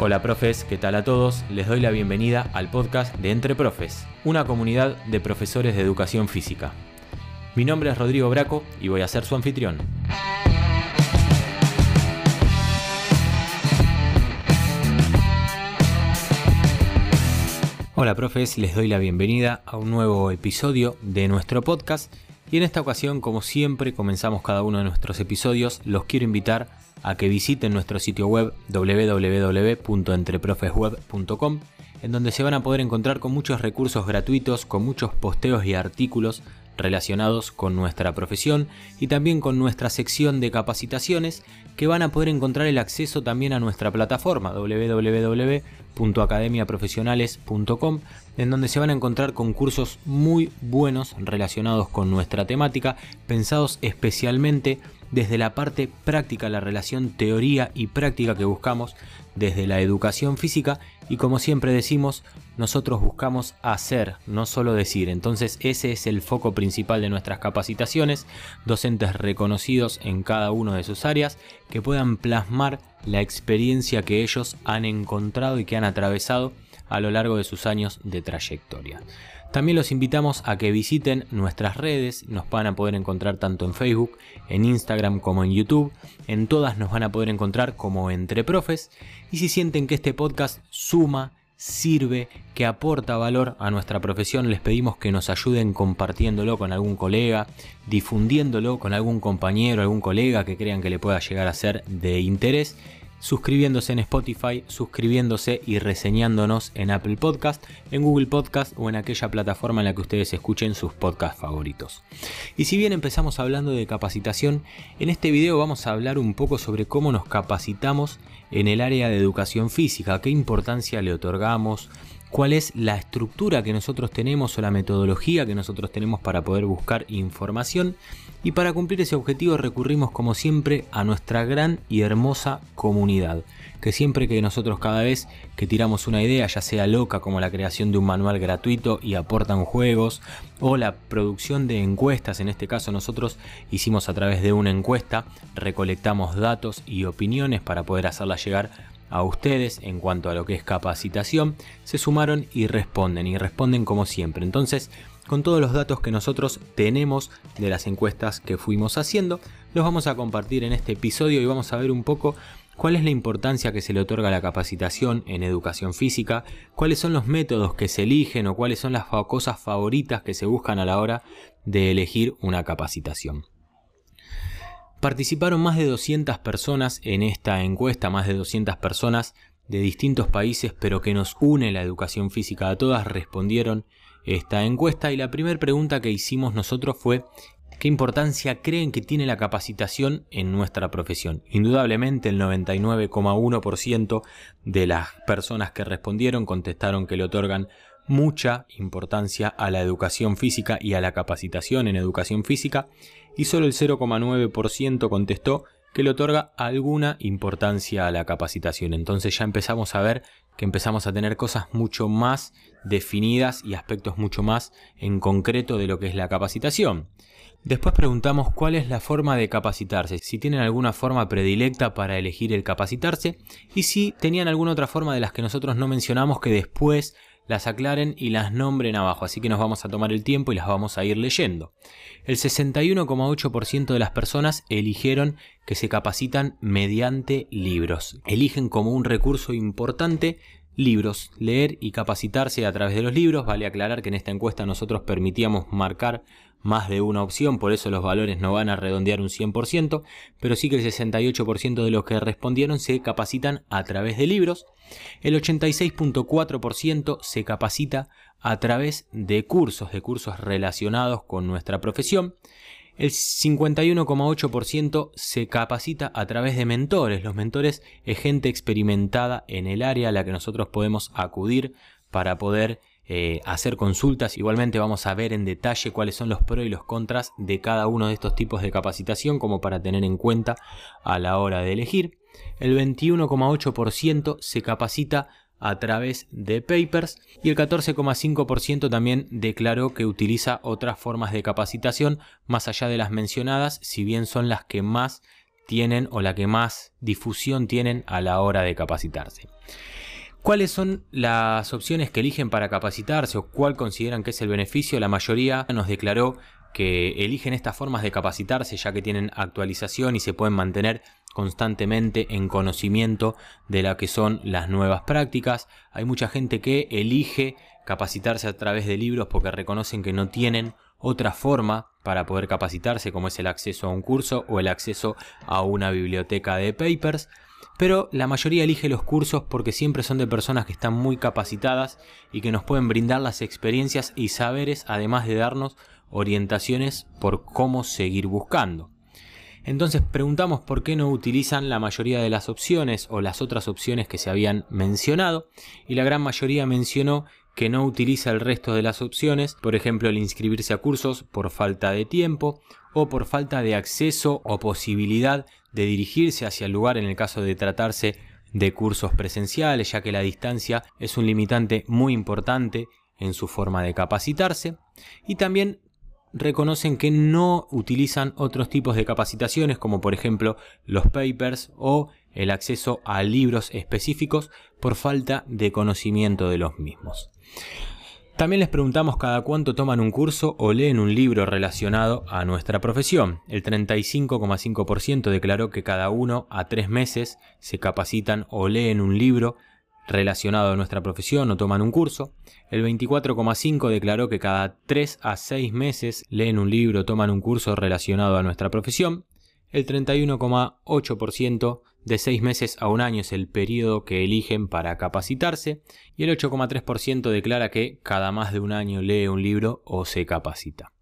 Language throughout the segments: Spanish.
Hola profes, ¿qué tal a todos? Les doy la bienvenida al podcast de Entre Profes, una comunidad de profesores de educación física. Mi nombre es Rodrigo Braco y voy a ser su anfitrión. Hola profes, les doy la bienvenida a un nuevo episodio de nuestro podcast y en esta ocasión, como siempre, comenzamos cada uno de nuestros episodios, los quiero invitar a que visiten nuestro sitio web www.entreprofesweb.com en donde se van a poder encontrar con muchos recursos gratuitos, con muchos posteos y artículos relacionados con nuestra profesión y también con nuestra sección de capacitaciones que van a poder encontrar el acceso también a nuestra plataforma www.academiaprofesionales.com en donde se van a encontrar con cursos muy buenos relacionados con nuestra temática, pensados especialmente desde la parte práctica, la relación teoría y práctica que buscamos desde la educación física y como siempre decimos, nosotros buscamos hacer, no solo decir. Entonces ese es el foco principal de nuestras capacitaciones, docentes reconocidos en cada una de sus áreas que puedan plasmar la experiencia que ellos han encontrado y que han atravesado a lo largo de sus años de trayectoria. También los invitamos a que visiten nuestras redes, nos van a poder encontrar tanto en Facebook, en Instagram como en YouTube, en todas nos van a poder encontrar como Entre Profes, y si sienten que este podcast suma, sirve, que aporta valor a nuestra profesión, les pedimos que nos ayuden compartiéndolo con algún colega, difundiéndolo con algún compañero, algún colega que crean que le pueda llegar a ser de interés suscribiéndose en Spotify, suscribiéndose y reseñándonos en Apple Podcast, en Google Podcast o en aquella plataforma en la que ustedes escuchen sus podcasts favoritos. Y si bien empezamos hablando de capacitación, en este video vamos a hablar un poco sobre cómo nos capacitamos en el área de educación física, qué importancia le otorgamos, cuál es la estructura que nosotros tenemos o la metodología que nosotros tenemos para poder buscar información. Y para cumplir ese objetivo recurrimos como siempre a nuestra gran y hermosa comunidad, que siempre que nosotros cada vez que tiramos una idea, ya sea loca como la creación de un manual gratuito y aportan juegos, o la producción de encuestas, en este caso nosotros hicimos a través de una encuesta, recolectamos datos y opiniones para poder hacerla llegar a ustedes en cuanto a lo que es capacitación, se sumaron y responden, y responden como siempre. Entonces, con todos los datos que nosotros tenemos de las encuestas que fuimos haciendo, los vamos a compartir en este episodio y vamos a ver un poco cuál es la importancia que se le otorga a la capacitación en educación física, cuáles son los métodos que se eligen o cuáles son las cosas favoritas que se buscan a la hora de elegir una capacitación. Participaron más de 200 personas en esta encuesta, más de 200 personas de distintos países, pero que nos une la educación física. A todas respondieron esta encuesta y la primera pregunta que hicimos nosotros fue ¿qué importancia creen que tiene la capacitación en nuestra profesión? Indudablemente el 99,1% de las personas que respondieron contestaron que le otorgan mucha importancia a la educación física y a la capacitación en educación física y solo el 0,9% contestó que le otorga alguna importancia a la capacitación. Entonces ya empezamos a ver que empezamos a tener cosas mucho más definidas y aspectos mucho más en concreto de lo que es la capacitación. Después preguntamos cuál es la forma de capacitarse, si tienen alguna forma predilecta para elegir el capacitarse y si tenían alguna otra forma de las que nosotros no mencionamos que después las aclaren y las nombren abajo, así que nos vamos a tomar el tiempo y las vamos a ir leyendo. El 61,8% de las personas eligieron que se capacitan mediante libros. Eligen como un recurso importante libros, leer y capacitarse a través de los libros. Vale aclarar que en esta encuesta nosotros permitíamos marcar más de una opción, por eso los valores no van a redondear un 100%, pero sí que el 68% de los que respondieron se capacitan a través de libros, el 86.4% se capacita a través de cursos, de cursos relacionados con nuestra profesión, el 51,8% se capacita a través de mentores. Los mentores es gente experimentada en el área a la que nosotros podemos acudir para poder eh, hacer consultas. Igualmente vamos a ver en detalle cuáles son los pros y los contras de cada uno de estos tipos de capacitación como para tener en cuenta a la hora de elegir. El 21,8% se capacita a través de papers y el 14,5% también declaró que utiliza otras formas de capacitación más allá de las mencionadas, si bien son las que más tienen o la que más difusión tienen a la hora de capacitarse. ¿Cuáles son las opciones que eligen para capacitarse o cuál consideran que es el beneficio? La mayoría nos declaró que eligen estas formas de capacitarse ya que tienen actualización y se pueden mantener constantemente en conocimiento de lo que son las nuevas prácticas. Hay mucha gente que elige capacitarse a través de libros porque reconocen que no tienen otra forma para poder capacitarse como es el acceso a un curso o el acceso a una biblioteca de papers. Pero la mayoría elige los cursos porque siempre son de personas que están muy capacitadas y que nos pueden brindar las experiencias y saberes además de darnos orientaciones por cómo seguir buscando. Entonces preguntamos por qué no utilizan la mayoría de las opciones o las otras opciones que se habían mencionado y la gran mayoría mencionó que no utiliza el resto de las opciones, por ejemplo el inscribirse a cursos por falta de tiempo o por falta de acceso o posibilidad de dirigirse hacia el lugar en el caso de tratarse de cursos presenciales, ya que la distancia es un limitante muy importante en su forma de capacitarse. Y también reconocen que no utilizan otros tipos de capacitaciones como por ejemplo los papers o el acceso a libros específicos por falta de conocimiento de los mismos. También les preguntamos cada cuánto toman un curso o leen un libro relacionado a nuestra profesión. El 35,5% declaró que cada uno a tres meses se capacitan o leen un libro relacionado a nuestra profesión o toman un curso. El 24,5 declaró que cada 3 a 6 meses leen un libro o toman un curso relacionado a nuestra profesión. El 31,8% de 6 meses a un año es el periodo que eligen para capacitarse y el 8,3% declara que cada más de un año lee un libro o se capacita.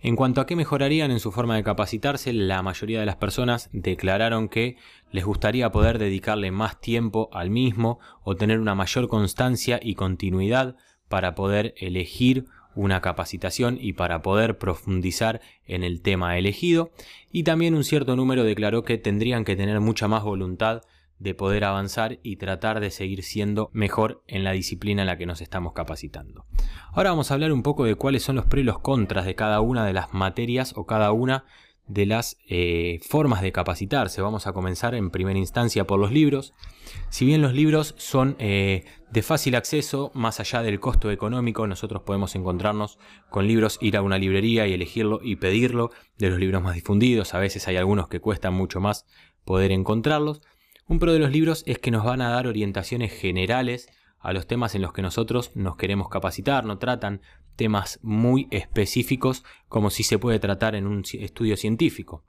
En cuanto a qué mejorarían en su forma de capacitarse, la mayoría de las personas declararon que les gustaría poder dedicarle más tiempo al mismo o tener una mayor constancia y continuidad para poder elegir una capacitación y para poder profundizar en el tema elegido. Y también un cierto número declaró que tendrían que tener mucha más voluntad de poder avanzar y tratar de seguir siendo mejor en la disciplina en la que nos estamos capacitando. Ahora vamos a hablar un poco de cuáles son los pros y los contras de cada una de las materias o cada una de las eh, formas de capacitarse. Vamos a comenzar en primera instancia por los libros. Si bien los libros son eh, de fácil acceso, más allá del costo económico, nosotros podemos encontrarnos con libros, ir a una librería y elegirlo y pedirlo, de los libros más difundidos. A veces hay algunos que cuestan mucho más poder encontrarlos. Un pro de los libros es que nos van a dar orientaciones generales a los temas en los que nosotros nos queremos capacitar, no tratan temas muy específicos como si se puede tratar en un estudio científico.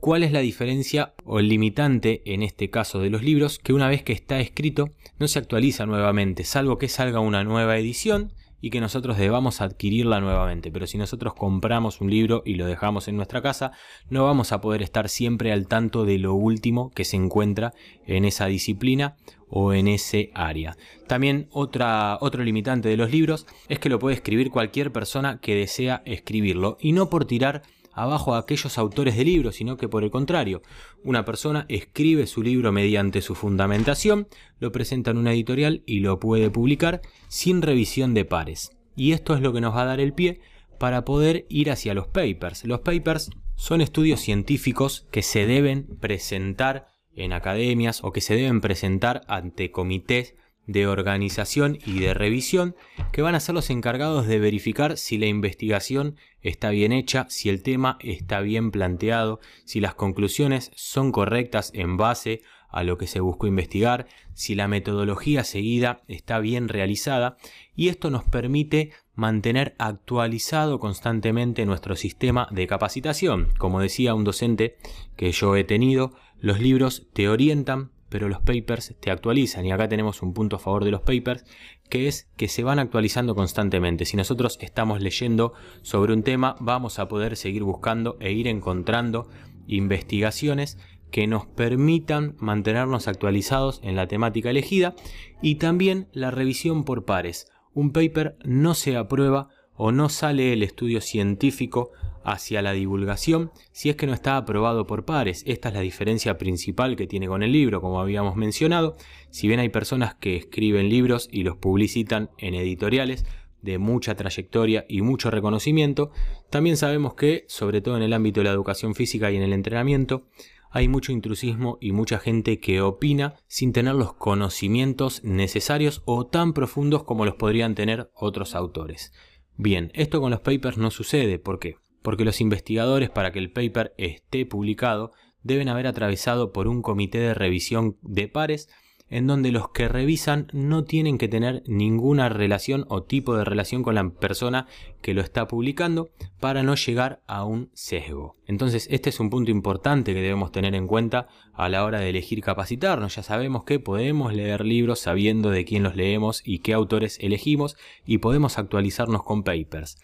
¿Cuál es la diferencia o el limitante en este caso de los libros? Que una vez que está escrito no se actualiza nuevamente, salvo que salga una nueva edición y que nosotros debamos adquirirla nuevamente. Pero si nosotros compramos un libro y lo dejamos en nuestra casa, no vamos a poder estar siempre al tanto de lo último que se encuentra en esa disciplina o en ese área. También otro limitante de los libros es que lo puede escribir cualquier persona que desea escribirlo y no por tirar abajo a aquellos autores de libros, sino que por el contrario, una persona escribe su libro mediante su fundamentación, lo presenta en una editorial y lo puede publicar sin revisión de pares. Y esto es lo que nos va a dar el pie para poder ir hacia los papers. Los papers son estudios científicos que se deben presentar en academias o que se deben presentar ante comités de organización y de revisión que van a ser los encargados de verificar si la investigación está bien hecha, si el tema está bien planteado, si las conclusiones son correctas en base a lo que se buscó investigar, si la metodología seguida está bien realizada y esto nos permite mantener actualizado constantemente nuestro sistema de capacitación. Como decía un docente que yo he tenido, los libros te orientan pero los papers te actualizan y acá tenemos un punto a favor de los papers que es que se van actualizando constantemente. Si nosotros estamos leyendo sobre un tema, vamos a poder seguir buscando e ir encontrando investigaciones que nos permitan mantenernos actualizados en la temática elegida y también la revisión por pares. Un paper no se aprueba o no sale el estudio científico hacia la divulgación si es que no está aprobado por pares. Esta es la diferencia principal que tiene con el libro, como habíamos mencionado. Si bien hay personas que escriben libros y los publicitan en editoriales de mucha trayectoria y mucho reconocimiento, también sabemos que, sobre todo en el ámbito de la educación física y en el entrenamiento, hay mucho intrusismo y mucha gente que opina sin tener los conocimientos necesarios o tan profundos como los podrían tener otros autores. Bien, esto con los papers no sucede, ¿por qué? Porque los investigadores para que el paper esté publicado deben haber atravesado por un comité de revisión de pares en donde los que revisan no tienen que tener ninguna relación o tipo de relación con la persona que lo está publicando para no llegar a un sesgo. Entonces este es un punto importante que debemos tener en cuenta a la hora de elegir capacitarnos. Ya sabemos que podemos leer libros sabiendo de quién los leemos y qué autores elegimos y podemos actualizarnos con papers.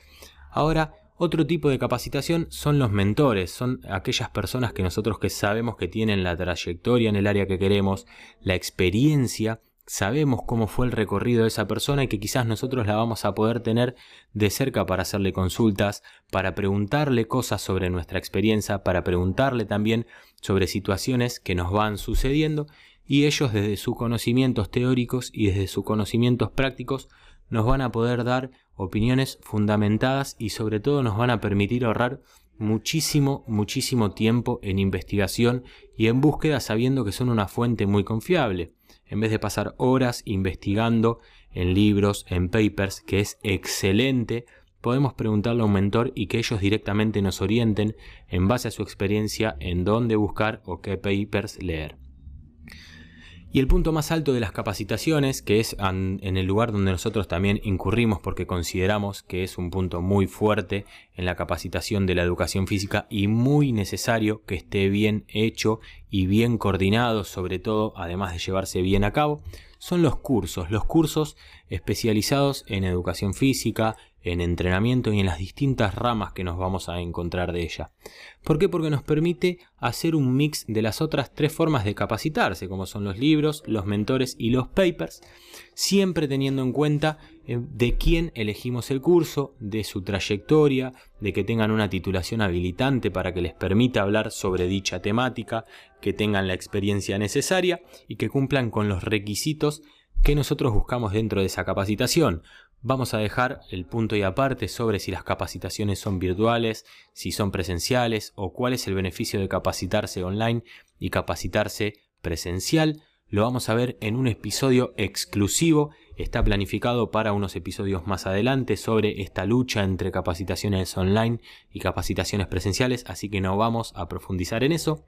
Ahora, otro tipo de capacitación son los mentores, son aquellas personas que nosotros que sabemos que tienen la trayectoria en el área que queremos, la experiencia, sabemos cómo fue el recorrido de esa persona y que quizás nosotros la vamos a poder tener de cerca para hacerle consultas, para preguntarle cosas sobre nuestra experiencia, para preguntarle también sobre situaciones que nos van sucediendo y ellos desde sus conocimientos teóricos y desde sus conocimientos prácticos nos van a poder dar opiniones fundamentadas y sobre todo nos van a permitir ahorrar muchísimo, muchísimo tiempo en investigación y en búsqueda sabiendo que son una fuente muy confiable. En vez de pasar horas investigando en libros, en papers, que es excelente, podemos preguntarle a un mentor y que ellos directamente nos orienten en base a su experiencia en dónde buscar o qué papers leer. Y el punto más alto de las capacitaciones, que es en el lugar donde nosotros también incurrimos porque consideramos que es un punto muy fuerte en la capacitación de la educación física y muy necesario que esté bien hecho y bien coordinado, sobre todo, además de llevarse bien a cabo, son los cursos, los cursos especializados en educación física, en entrenamiento y en las distintas ramas que nos vamos a encontrar de ella. ¿Por qué? Porque nos permite hacer un mix de las otras tres formas de capacitarse, como son los libros, los mentores y los papers, siempre teniendo en cuenta eh, de quién elegimos el curso, de su trayectoria, de que tengan una titulación habilitante para que les permita hablar sobre dicha temática, que tengan la experiencia necesaria y que cumplan con los requisitos que nosotros buscamos dentro de esa capacitación. Vamos a dejar el punto y aparte sobre si las capacitaciones son virtuales, si son presenciales o cuál es el beneficio de capacitarse online y capacitarse presencial. Lo vamos a ver en un episodio exclusivo. Está planificado para unos episodios más adelante sobre esta lucha entre capacitaciones online y capacitaciones presenciales, así que no vamos a profundizar en eso.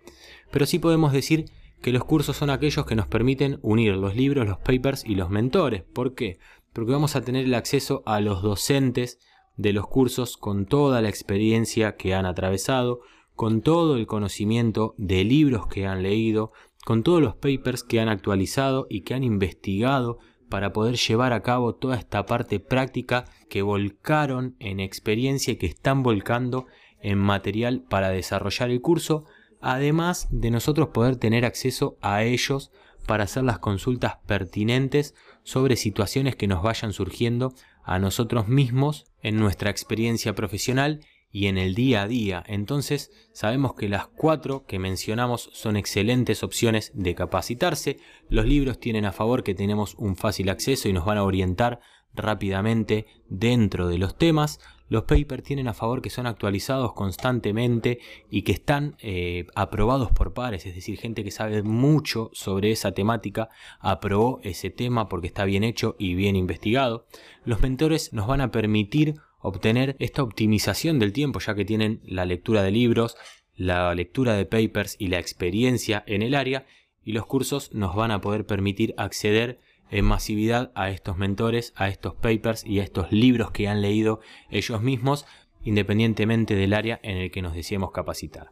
Pero sí podemos decir que los cursos son aquellos que nos permiten unir los libros, los papers y los mentores. ¿Por qué? Porque vamos a tener el acceso a los docentes de los cursos con toda la experiencia que han atravesado, con todo el conocimiento de libros que han leído, con todos los papers que han actualizado y que han investigado para poder llevar a cabo toda esta parte práctica que volcaron en experiencia y que están volcando en material para desarrollar el curso, además de nosotros poder tener acceso a ellos para hacer las consultas pertinentes sobre situaciones que nos vayan surgiendo a nosotros mismos en nuestra experiencia profesional y en el día a día. Entonces sabemos que las cuatro que mencionamos son excelentes opciones de capacitarse. Los libros tienen a favor que tenemos un fácil acceso y nos van a orientar rápidamente dentro de los temas. Los papers tienen a favor que son actualizados constantemente y que están eh, aprobados por pares, es decir, gente que sabe mucho sobre esa temática aprobó ese tema porque está bien hecho y bien investigado. Los mentores nos van a permitir obtener esta optimización del tiempo ya que tienen la lectura de libros, la lectura de papers y la experiencia en el área y los cursos nos van a poder permitir acceder en masividad a estos mentores, a estos papers y a estos libros que han leído ellos mismos, independientemente del área en el que nos deseemos capacitar.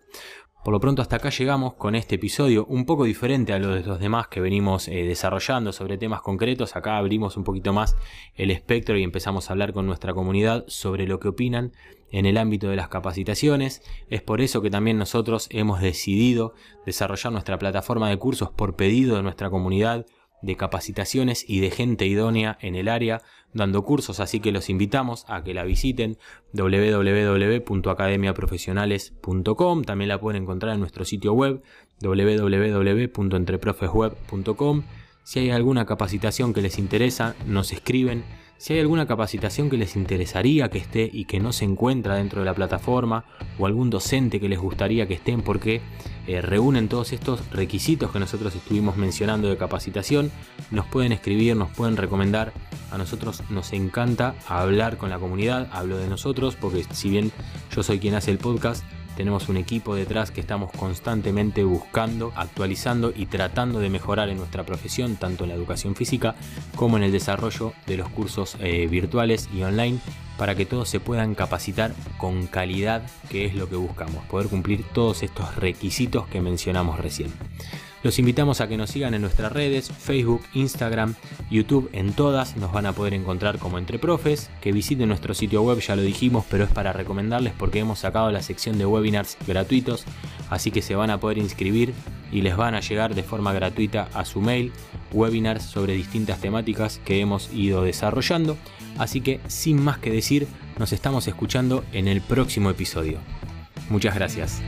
Por lo pronto hasta acá llegamos con este episodio un poco diferente a los de los demás que venimos eh, desarrollando sobre temas concretos. Acá abrimos un poquito más el espectro y empezamos a hablar con nuestra comunidad sobre lo que opinan en el ámbito de las capacitaciones. Es por eso que también nosotros hemos decidido desarrollar nuestra plataforma de cursos por pedido de nuestra comunidad de capacitaciones y de gente idónea en el área dando cursos, así que los invitamos a que la visiten www.academiaprofesionales.com, también la pueden encontrar en nuestro sitio web www.entreprofesweb.com. Si hay alguna capacitación que les interesa, nos escriben Si hay alguna capacitación que les interesaría que esté y que no se encuentra dentro de la plataforma, o algún docente que les gustaría que estén porque eh, reúnen todos estos requisitos que nosotros estuvimos mencionando de capacitación, nos pueden escribir, nos pueden recomendar. A nosotros nos encanta hablar con la comunidad, hablo de nosotros, porque si bien yo soy quien hace el podcast, tenemos un equipo detrás que estamos constantemente buscando, actualizando y tratando de mejorar en nuestra profesión, tanto en la educación física como en el desarrollo de los cursos eh, virtuales y online, para que todos se puedan capacitar con calidad, que es lo que buscamos, poder cumplir todos estos requisitos que mencionamos recién. Los invitamos a que nos sigan en nuestras redes, Facebook, Instagram, YouTube, en todas nos van a poder encontrar como Entre Profes, que visiten nuestro sitio web, ya lo dijimos, pero es para recomendarles porque hemos sacado la sección de webinars gratuitos, así que se van a poder inscribir y les van a llegar de forma gratuita a su mail webinars sobre distintas temáticas que hemos ido desarrollando, así que sin más que decir, nos estamos escuchando en el próximo episodio. Muchas gracias.